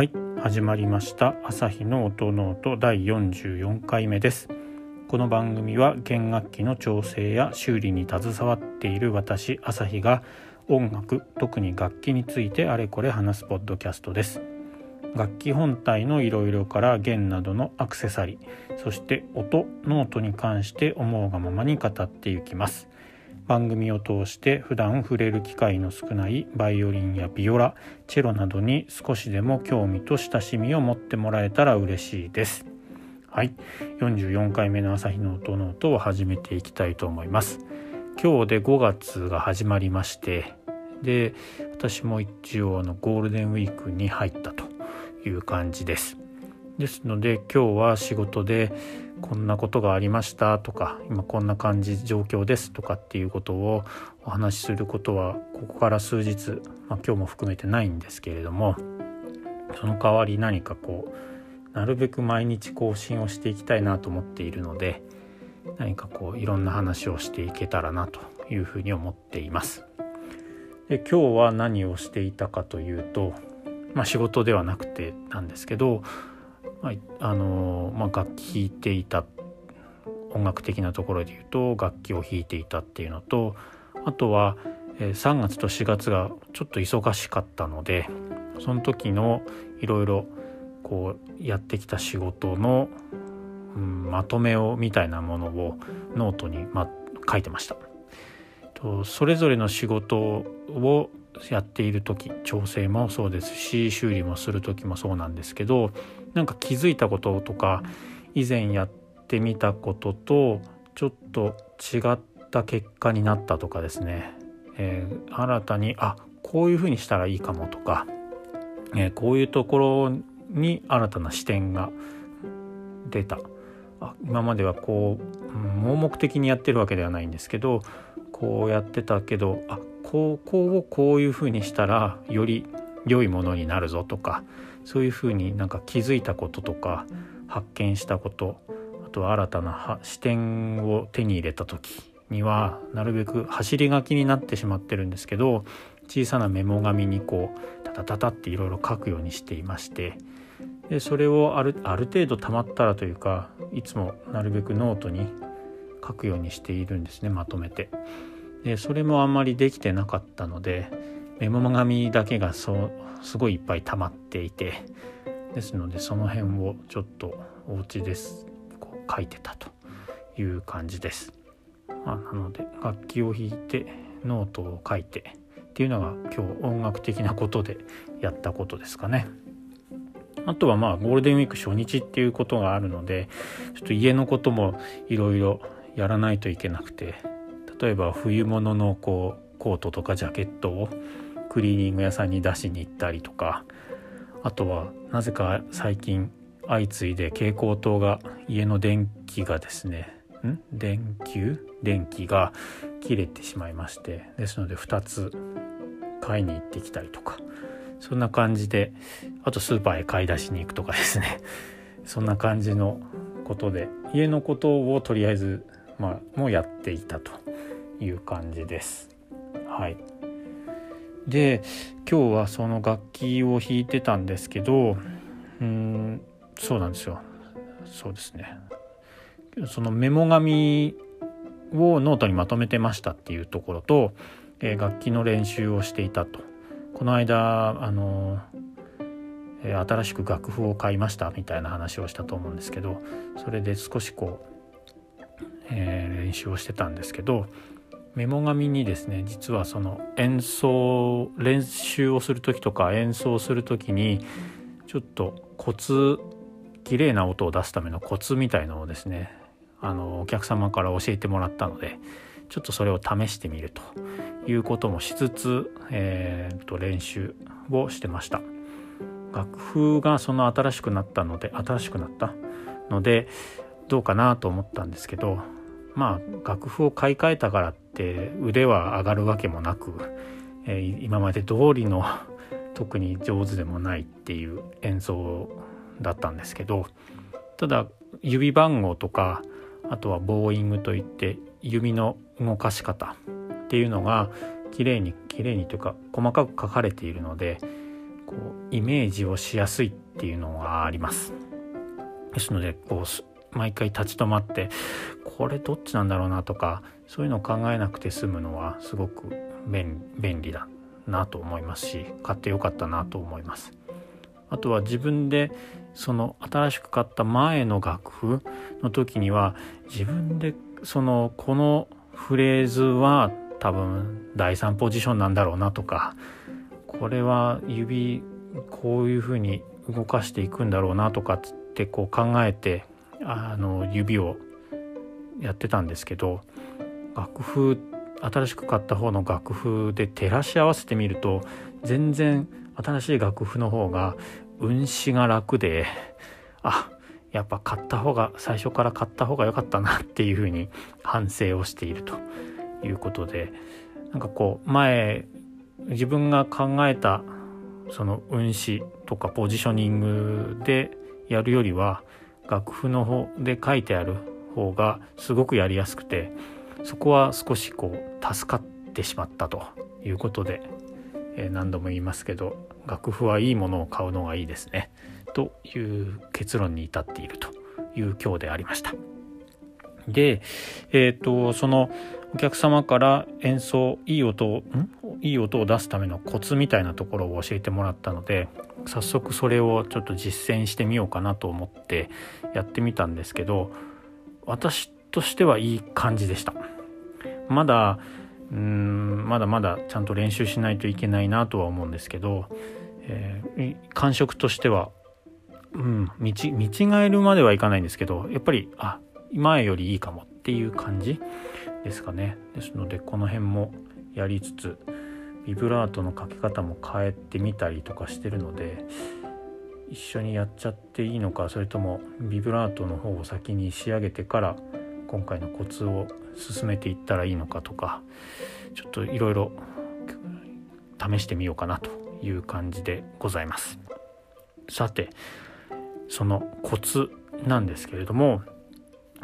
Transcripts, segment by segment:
はい始まりました朝日の音ノート第44回目です。この番組は弦楽器の調整や修理に携わっている私朝日が音楽特に楽器についてあれこれ話すポッドキャストです。楽器本体のいろいろから弦などのアクセサリーそして音ノートに関して思うがままに語っていきます。番組を通して普段触れる機会の少ないバイオリンやビオラチェロなどに少しでも興味と親しみを持ってもらえたら嬉しいです。はい。44回目の朝日の音ノートを始めていきたいと思います。今日で5月が始まりましてで私も一応のゴールデンウィークに入ったという感じです。ですので今日は仕事でこんなことがありましたとか今こんな感じ状況ですとかっていうことをお話しすることはここから数日、まあ、今日も含めてないんですけれどもその代わり何かこうなるべく毎日更新をしていきたいなと思っているので何かこういろんな話をしていけたらなというふうに思っています。で今日は何をしていたかというと、まあ、仕事ではなくてなんですけどまああのまあ、楽器弾いていた音楽的なところで言うと楽器を弾いていたっていうのとあとは、3月と4月がちょっと忙しかったのでその時のいろいろやってきた仕事の、うん、まとめをみたいなものをノートに、ま、書いてました。それぞれの仕事をやっている時調整もそうですし修理もする時もそうなんですけどなんか気づいたこととか以前やってみたこととちょっと違った結果になったとかですね、えー、新たにあこういうふうにしたらいいかもとか、えー、こういうところに新たな視点が出た。あ今まではこう盲目的にやってるわけではないんですけどこうやってたけどあこうこうをこういうふうにしたらより良いものになるぞとかそういうふうになんか気づいたこととか発見したことあとは新たな視点を手に入れた時にはなるべく走り書きになってしまってるんですけど小さなメモ紙にこうタタタタっていろいろ書くようにしていましてでそれをあるある程度たまったらというかいつもなるべくノートに書くようにしているんですねまとめて。でそれもあんまりできてなかったのでメモ紙だけがそうすごいいっぱい溜まっていてですのでその辺をちょっとお家ですこう書いてたという感じです。まあ、なので楽器を弾いてノートを書いてっていうのが今日音楽的なことでやったことですかね。あとはまあゴールデンウィーク初日っていうことがあるのでちょっと家のこともいろいろやらないといけなくて例えば冬物のこうコートとかジャケットをクリーニング屋さんに出しに行ったりとか。あとはなぜか最近相次いで蛍光灯が家の電気がですねん？電球？電気が切れてしまいましてですので2つ買いに行ってきたりとか。そんな感じであとスーパーへ買い出しに行くとかですね。そんな感じのことで家のことをとりあえずまあもうやっていたという感じです。はい。で今日はその楽器を弾いてたんですけどうんそうなんですよ。そうですね。そのメモ紙をノートにまとめてましたっていうところと、えー、楽器の練習をしていたと。この間あの、えー、新しく楽譜を買いましたみたいな話をしたと思うんですけどそれで少しこう、えー、練習をしてたんですけどメモ紙にですね実はその演奏練習をする時とか演奏する時にちょっとコツ綺麗な音を出すためのコツみたいのをですねあのお客様から教えてもらったのでちょっとそれを試してみるということもしつつ、えー、と練習をしてました。楽譜がその新しくなったので新しくなったのでどうかなと思ったんですけどまあ楽譜を買い替えたからって腕は上がるわけもなく、えー、今まで通りの特に上手でもないっていう演奏だったんですけどただ指番号とかあとはボーイングといって指の動かし方っていうのが綺麗に綺麗にというか細かく書かれているのでこうイメージをしやすいっていうのがあります。ですのでこう毎回立ち止まってこれどっちなんだろうなとかそういうのを考えなくて済むのはすごく便利だなと思いますし買ってよかったなと思います。あとは自分でその新しく買った前の楽譜の時には自分でそのこのフレーズは多分第3ポジションなんだろうなとかこれは指こういう風に動かしていくんだろうなとかってこう考えてあの指をやってたんですけど楽譜新しく買った方の楽譜で照らし合わせてみると全然新しい楽譜の方が運指が楽であやっぱ買った方が最初から買った方が良かったなっていうふうに反省をしていると。いうことでなんかこう前自分が考えたその運指とかポジショニングでやるよりは楽譜の方で書いてある方がすごくやりやすくてそこは少しこう助かってしまったということで、えー、何度も言いますけど楽譜はいいものを買うのがいいですねという結論に至っているという今日でありました。で、えっ、ー、とそのお客様から演奏いい音をいい音を出すためのコツみたいなところを教えてもらったので早速それをちょっと実践してみようかなと思ってやってみたんですけど私としてはいい感じでした。まだうんまだまだちゃんと練習しないといけないなとは思うんですけど、えー、感触としては、うん、見見違えるまではいかないんですけどやっぱりあ前よりいいかもっていう感じですかね。ですのでこの辺もやりつつビブラートのかけ方も変えてみたりとかしてるので一緒にやっちゃっていいのかそれともビブラートの方を先に仕上げてから今回のコツを進めていったらいいのかとかちょっといろいろ試してみようかなという感じでございます。さてそのコツなんですけれども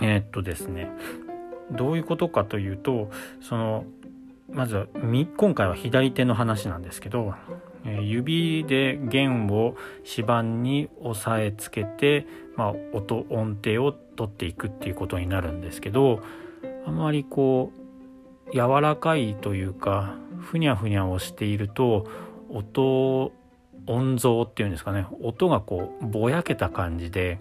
えー、っとですねどういうことかというとそのまずは今回は左手の話なんですけど指で弦を指板に押さえつけて、まあ、音音程を取っていくっていうことになるんですけどあまりこう柔らかいというかふにゃふにゃをしていると音音像っていうんですかね音がこうぼやけた感じで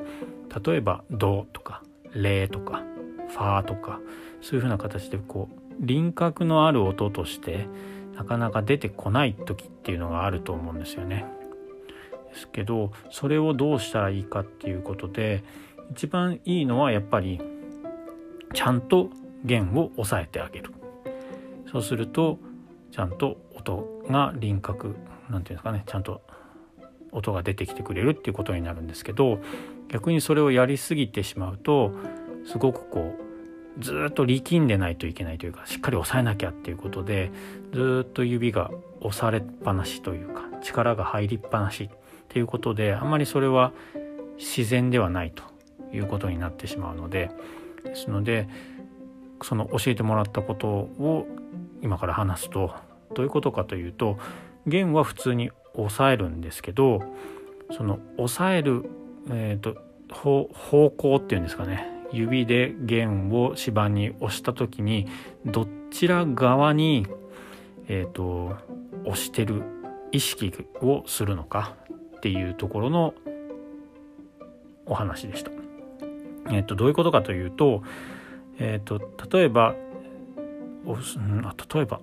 例えば「ド」とか「レ」とか「ファ」とかそういうふうな形でこう輪郭のある音としてなかなか出てこない時っていうのがあると思うんですよね。ですけどそれをどうしたらいいかっていうことで一番いいのはやっぱりちゃんと弦を押さえてあげる。そうするとちゃんと音が輪郭なんていうんですかねちゃんと音が出てきてくれるっていうことになるんですけど逆にそれをやりすぎてしまうとすごくこうずっと力んでないといけないというかしっかり押さえなきゃっていうことでずっと指が押されっぱなしというか力が入りっぱなしっていうことであんまりそれは自然ではないということになってしまうのでですのでその教えてもらったことを今から話すとどういうことかというと弦は普通に押さえるんですけどその押さえる、えーと方向っていうんですかね指で弦を指板に押した時にどちら側に、えーと、押してる意識をするのかっていうところのお話でした。えっ、ー、とどういうことかというと,、えーと、例えば例えば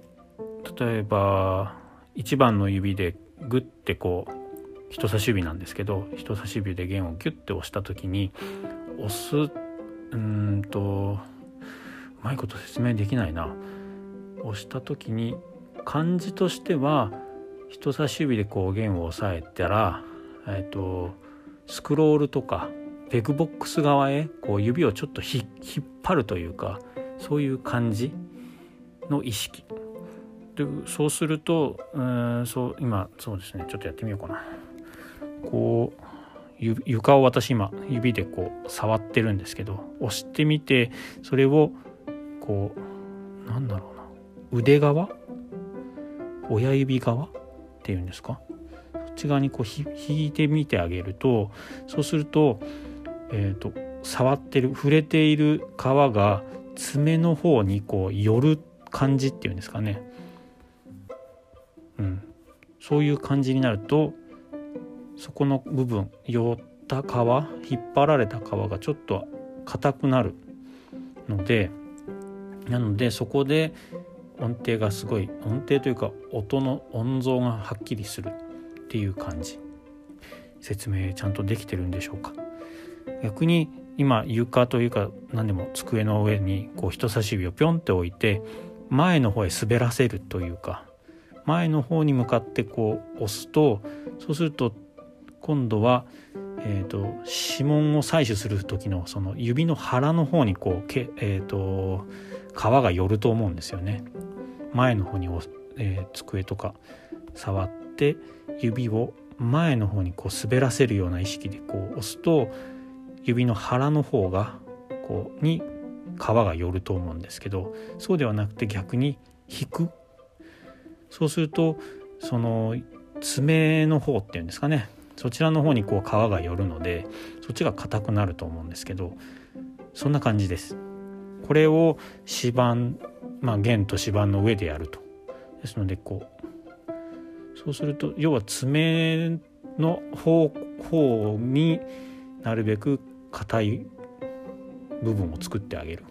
例えば1番の指でグッてこう人差し指なんですけど人差し指で弦をギュッて押した時に押すうんとうまいこと説明できないな。押した時に漢字としては人差し指でこう弦を押さえたら、えーと、スクロールとかペグボックス側へこう指をちょっと引っ張るというかそういう感じの意識。でそうするとうんそう今そうですね。ちょっとやってみようかな。こう床を私今指でこう触ってるんですけど押してみてそれをこうなんだろうな。腕側？親指側？っていうんですか？そっち側にこう引いてみてあげるとそうすると,、えーと、触ってる触れている皮が爪の方にこう寄る感じっていうんですかね、うん、そういう感じになるとそこの部分寄った皮引っ張られた皮がちょっと硬くなるのでなのでそこで音程がすごい音程というか音の音像がはっきりするっていう感じ。説明ちゃんとできてるんでしょうか。逆に今床というか何でも机の上にこう人差し指をピョンって置いて前の方へ滑らせるというか前の方に向かってこう押すとそうすると今度は、えーと、指紋を採取する時のその指の腹の方にこうけ、えーと皮が寄ると思うんですよね。前の方に、えー、机とか触って指を前の方にこう滑らせるような意識でこう押すと指の腹の方がこうに皮が寄ると思うんですけどそうではなくて逆に引くそうするとその爪の方っていうんですかねそちらの方にこう皮が寄るのでそっちが硬くなると思うんですけどそんな感じです。これを指板まあ弦と指板の上でやると。ですのでこうそうすると要は爪の方方になるべく硬い部分を作ってあげる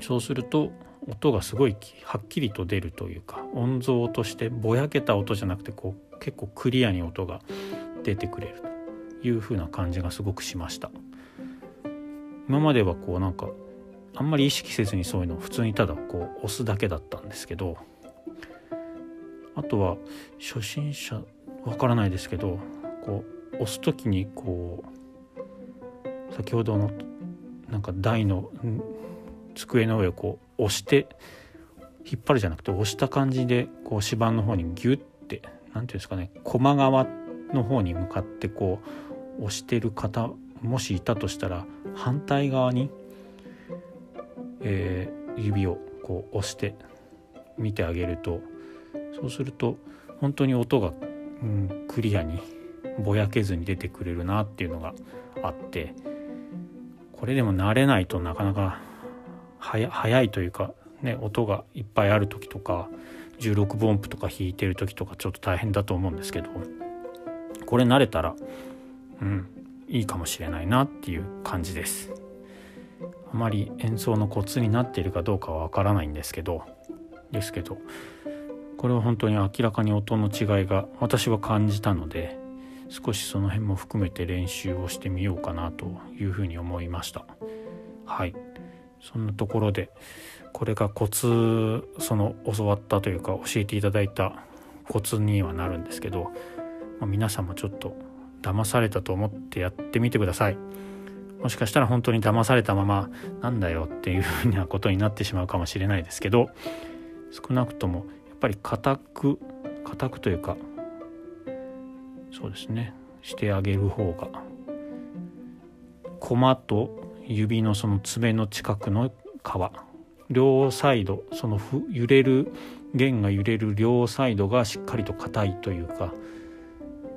そうすると音がすごいはっきりと出るというか音像としてぼやけた音じゃなくてこう結構クリアに音が出てくれるという風な感じがすごくしました。今まではこうなんかあんまり意識せずにそういうのを普通にただこう押すだけだったんですけどあとは初心者わからないですけどこう押す時にこう先ほどのなんか台の机の上をこう押して引っ張るじゃなくて押した感じでこう指板の方にギュッて何て言うんですかね駒側の方に向かってこう押してる方もしいたとしたら反対側にえー、指をこう押して見てあげるとそうすると本当に音が、うん、クリアにぼやけずに出てくれるなっていうのがあってこれでも慣れないとなかなか早いというか、ね、音がいっぱいある時とか16分音符とか弾いてる時とかちょっと大変だと思うんですけどこれ慣れたらうんいいかもしれないなっていう感じです。あまり演奏のコツになっているかどうかはわからないんですけどですけどこれは本当に明らかに音の違いが私は感じたので少しその辺も含めて練習をしてみようかなというふうに思いましたはいそんなところでこれがコツその教わったというか教えていただいたコツにはなるんですけど、まあ、皆さんもちょっと騙されたと思ってやってみてください。もしかしたら本当に騙されたままなんだよっていうふうなことになってしまうかもしれないですけど少なくともやっぱり硬く硬くというかそうですねしてあげる方が駒と指のその爪の近くの皮両サイドその揺れる弦が揺れる両サイドがしっかりと硬いというか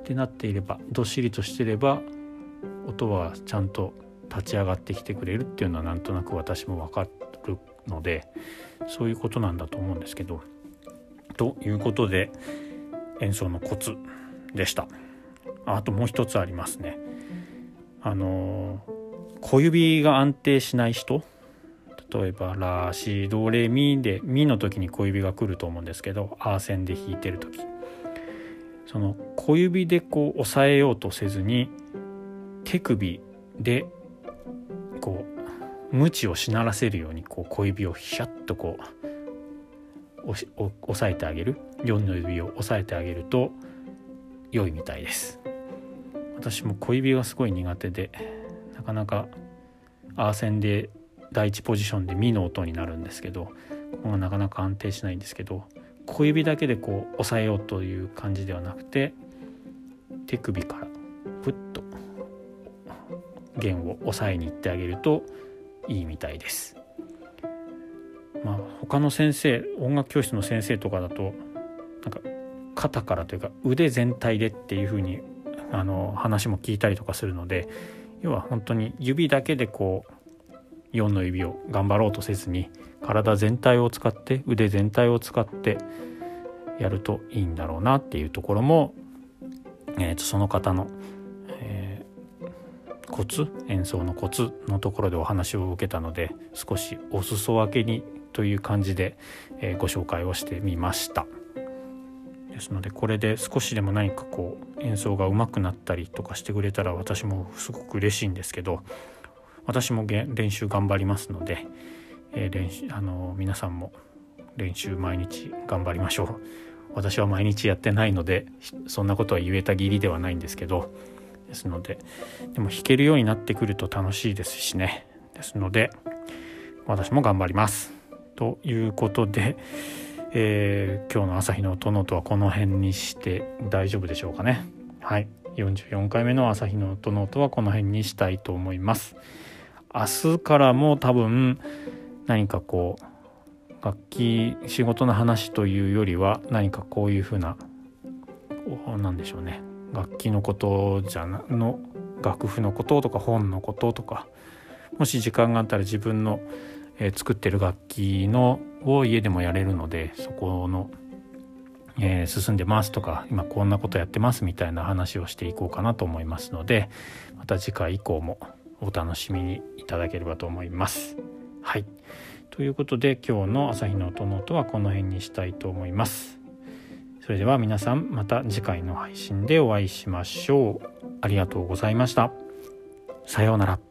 ってなっていればどっしりとしてれば音はちゃんと立ち上がってきてくれるっていうのはなんとなく私も分かるのでそういうことなんだと思うんですけどということで演奏のコツでした。あともう一つありますね。あの小指が安定しない人例えばラシドレミでミの時に小指が来ると思うんですけどアーセンで弾いてる時。その小指でこう押さえようとせずに手首でこう鞭をしならせるようにこう小指をヒャッとこう押さえてあげる。4の指を押さえてあげると良いみたいです。私も小指がすごい苦手でなかなかアーセンで第一ポジションでミの音になるんですけどここがなかなか安定しないんですけど小指だけでこう押さえようという感じではなくて手首からプッと弦を押さえに行ってあげるといいみたいです。まあ、他の先生音楽教室の先生とかだとなんか肩からというか腕全体でっていう風にあの話も聞いたりとかするので要は本当に指だけでこう4の指を頑張ろうとせずに体全体を使って腕全体を使ってやるといいんだろうなっていうところも、えー、とその方の、えー、コツ演奏のコツのところでお話を受けたので少しお裾分けにという感じで、えー、ご紹介をしてみました。ですのでこれで少しでも何かこう演奏が上手くなったりとかしてくれたら私もすごく嬉しいんですけど私も練習頑張りますので、えー、練習あの皆さんも練習毎日頑張りましょう。私は毎日やってないのでそんなことは言えたぎりではないんですけどですのででも弾けるようになってくると楽しいですしね。ですので私も頑張ります。ということでえー、今日の朝日の音の音はこの辺にして大丈夫でしょうかね。はい。44回目の朝日の音の音はこの辺にしたいと思います。明日からも多分何かこう楽器仕事の話というよりは何かこういうふうな何でしょうね。楽器のことじゃなの楽譜のこととか本のこととか。もし時間があったら自分のえー、作ってる楽器のを家でもやれるのでそこの、えー、進んでますとか今こんなことやってますみたいな話をしていこうかなと思いますのでまた次回以降もお楽しみにいただければと思います。はいということで今日の朝日の音の音はこの辺にしたいと思います。それでは皆さんまた次回の配信でお会いしましょう。ありがとうございました。さようなら。